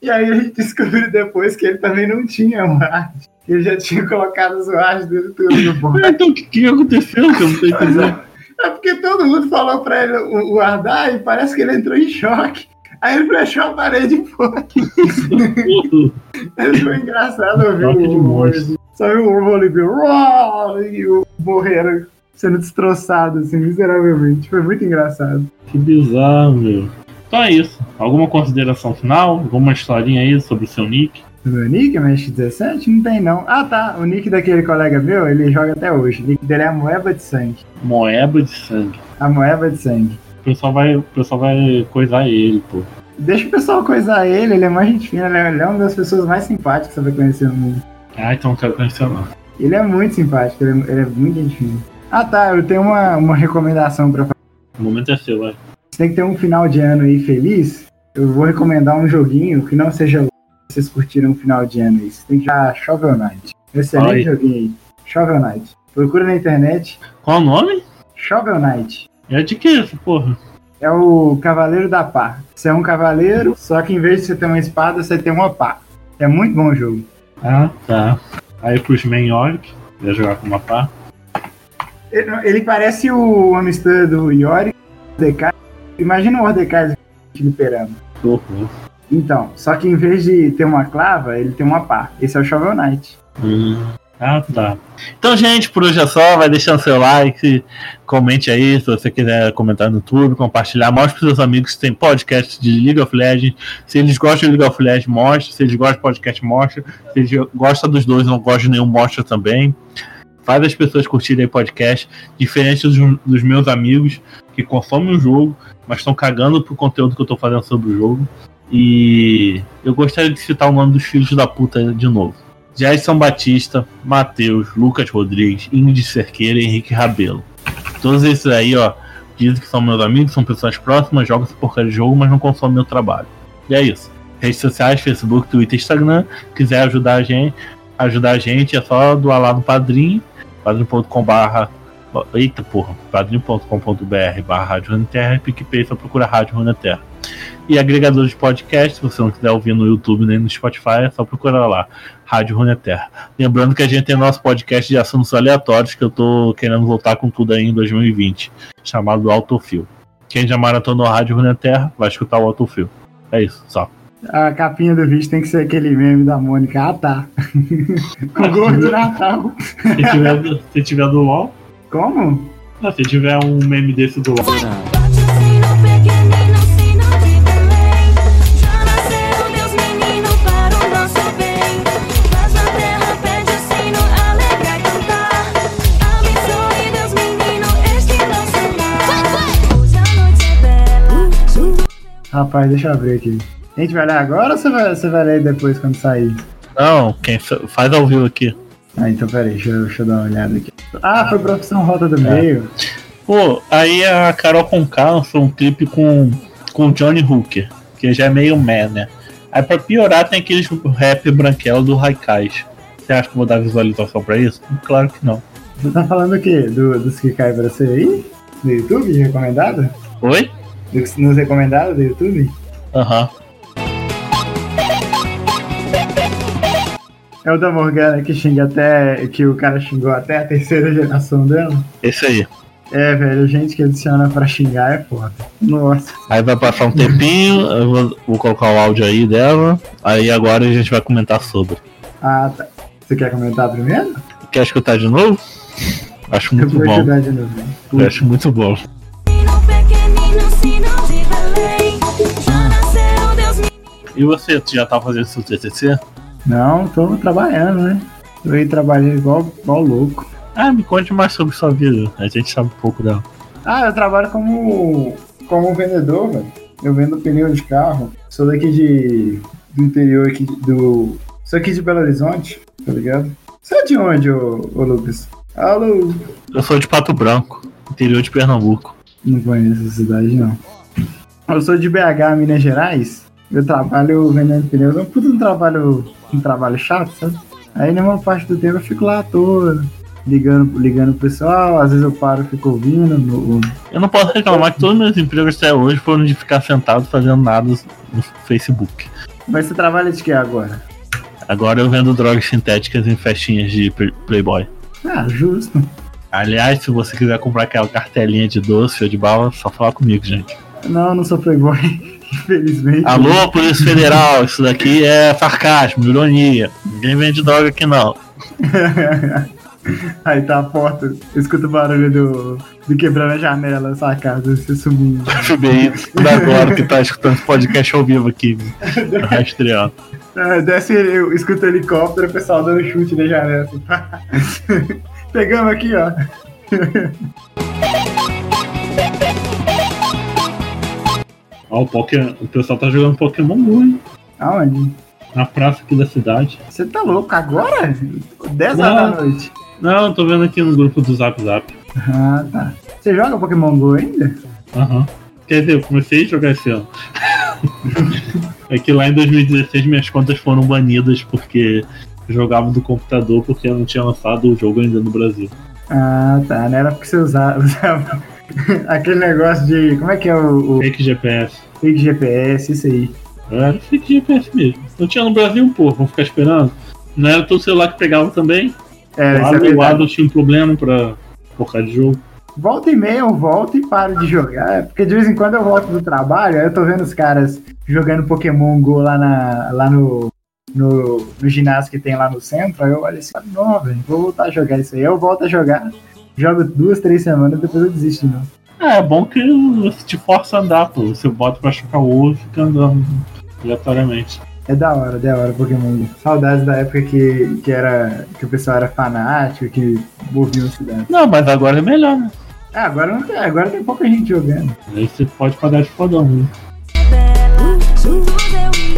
E aí a gente descobriu depois que ele também não tinha um ar. Ele já tinha colocado os artes dele tudo no board. Então o que, que aconteceu? Que eu não tô entendendo. É porque todo mundo falou pra ele o, o guardar e parece que ele entrou em choque. Aí ele flechou a parede e foi. Mas foi engraçado ouvir o monstro. Só viu o ovo ali, e o morreram sendo destroçado, assim, miseravelmente. Foi muito engraçado. Que bizarro, meu. Então é isso. Alguma consideração final? Alguma historinha aí sobre o seu nick? Meu nick, Mesh 17? Não tem não. Ah tá, o nick daquele colega meu, ele joga até hoje. O nick dele é a Moeba de Sangue. Moeba de sangue. A Moeba de Sangue. O pessoal vai, o pessoal vai coisar ele, pô. Deixa o pessoal coisar ele, ele é mais gente fina, ele é- ele é uma das pessoas mais simpáticas que você vai conhecer no mundo. Ah, então não quero conhecer não. Ele é muito simpático, ele é, ele é muito gente fina. Ah tá, eu tenho uma, uma recomendação pra fazer. O momento é seu, vai. Você tem que ter um final de ano aí feliz. Eu vou recomendar um joguinho que não seja vocês curtiram o final de ano aí. Você tem que jogar Shovel Knight. Excelente Ai. joguinho aí. Shovel Knight. Procura na internet. Qual o nome? Shovel Knight. É de que isso, porra? É o Cavaleiro da Pá. Você é um cavaleiro, só que em vez de você ter uma espada, você tem uma pá. É muito bom o jogo. Ah, tá. Aí pros main Yorick, ia jogar com uma pá. Ele, ele parece o Amistad do Yorick, Mordecai. Imagina o Mordecai liberando. Horror. Então, só que em vez de ter uma clava, ele tem uma pá. Esse é o Shovel Knight. Hum. Ah, tá. Então, gente, por hoje é só. Vai deixando seu like, comente aí se você quiser comentar no YouTube, compartilhar. Mostre para seus amigos que tem podcast de League of Legends. Se eles gostam de League of Legends, mostre. Se eles gostam de podcast, mostre. Se eles gostam dos dois, não gostam de nenhum, mostra também. Faz as pessoas curtirem podcast, diferente dos, dos meus amigos que consomem o jogo, mas estão cagando pro conteúdo que eu tô fazendo sobre o jogo. E eu gostaria de citar o nome dos filhos da puta de novo. Jason Batista, Matheus, Lucas Rodrigues, Indy Cerqueira e Henrique Rabelo. Todos esses aí, ó, dizem que são meus amigos, são pessoas próximas, jogam essa porcaria de jogo, mas não consomem meu trabalho. E é isso. Redes sociais, Facebook, Twitter, Instagram. Quiser ajudar a gente, ajudar a gente é só doar lá no Padrim, padrim.com barra Eita porra, padrim.com.br barra Rádio Runeterra e PicPay só procura Rádio Runeterra. E agregador de podcast, se você não quiser ouvir no YouTube nem no Spotify, é só procurar lá, Rádio Runeterra. Lembrando que a gente tem nosso podcast de assuntos aleatórios, que eu tô querendo voltar com tudo aí em 2020, chamado Autofil. Quem já maratonou a Rádio Runeterra, vai escutar o Autofil. É isso, só. A capinha do vídeo tem que ser aquele meme da Mônica. Ah, tá. o gordo do Natal. Se tiver, do- se tiver do LOL. Como? Ah, se tiver um meme desse do LOL. Rapaz, deixa eu abrir aqui. A gente vai ler agora ou você vai, você vai ler depois quando sair? Não, quem fa- faz ao vivo aqui. Ah, então peraí, deixa eu, deixa eu dar uma olhada aqui. Ah, foi profissão Rota do Meio. Pô, aí a Carol Conká lançou um clipe com, com o Johnny Hooker, que já é meio man, né? Aí pra piorar tem aqueles rap branquelo do Raikais. Você acha que eu vou dar visualização pra isso? Claro que não. Você tá falando o quê? Do, dos que caem pra você aí? Do YouTube? Recomendado? Oi? Nos recomendados do YouTube? Aham. É o da Morgana que xinga até. que o cara xingou até a terceira geração dela? Esse aí. É, velho, gente que adiciona pra xingar é foda. Nossa. Aí vai passar um tempinho, eu vou, vou colocar o áudio aí dela. Aí agora a gente vai comentar sobre. Ah, tá. Você quer comentar primeiro? Quer escutar de novo? Acho muito eu vou bom. de novo. Eu acho muito bom. E você, tu já tá fazendo seu TCC? Não, tô trabalhando, né? Tô aí trabalhando igual, igual louco. Ah, me conte mais sobre sua vida. A gente sabe um pouco dela. Ah, eu trabalho como, como vendedor, velho. Eu vendo pneu de carro. Sou daqui de. do interior aqui do. Sou aqui de Belo Horizonte, tá ligado? Você é de onde, ô, ô Lucas? Alô? Eu sou de Pato Branco, interior de Pernambuco. Não conheço essa cidade, não. Eu sou de BH, Minas Gerais. Eu trabalho vendendo pneus. É um puto um trabalho, um trabalho chato, sabe? Aí, na maior parte do tempo, eu fico lá à toa, ligando, ligando pro pessoal. Às vezes eu paro e fico ouvindo. No, Eu não posso reclamar que todos os meus empregos até hoje foram de ficar sentado fazendo nada no Facebook. Mas você trabalha de que agora? Agora eu vendo drogas sintéticas em festinhas de play- Playboy. Ah, justo. Aliás, se você quiser comprar aquela cartelinha de doce ou de bala, só falar comigo, gente. Não, não sou playboy, infelizmente. Alô, Polícia Federal, isso daqui é sarcasmo, ironia. Ninguém vende droga aqui não. Aí tá a porta, eu escuto o barulho do, do quebrando a janela, sacada, você sumindo. FBI da agora que tá escutando esse podcast ao vivo aqui, rastreando. É, desce, eu escuto o helicóptero, o pessoal dando chute na janela. Assim. Pegamos aqui, ó. Ó, o, Poké- o pessoal tá jogando Pokémon Go, hein? Aonde? Na praça aqui da cidade. Você tá louco agora? 10 Não. horas da noite. Não, eu tô vendo aqui no grupo do Zap Zap. Ah, tá. Você joga Pokémon GO ainda? Aham. Quer dizer, eu comecei a jogar esse ano. é que lá em 2016 minhas contas foram banidas porque jogava do computador porque eu não tinha lançado o jogo ainda no Brasil. Ah, tá. Não era porque você usava, usava aquele negócio de. Como é que é o. o Fake GPS. fake GPS, isso aí. Era fake GPS mesmo. Eu tinha no Brasil um pouco, vamos ficar esperando. Não era todo celular que pegava também. É, o isso é o. Adam tinha um problema pra focar de jogo. Volta e meia eu volto e paro de jogar. Porque de vez em quando eu volto do trabalho, aí eu tô vendo os caras jogando Pokémon GO lá, na, lá no, no, no ginásio que tem lá no centro. Aí eu olho assim, não, velho, vou voltar a jogar isso aí. Eu volto a jogar, jogo duas, três semanas, depois eu desisto de novo. É, é bom que você te força a andar, pô. Você bota pra chocar o ovo e fica andando aleatoriamente. É da hora, da hora Pokémon. Saudades da época que, que, era, que o pessoal era fanático, que movia a cidade. Não, mas agora é melhor, né? Ah, agora não tem, agora tem pouca gente jogando. Aí você pode pagar de fodão, né? Juntos eu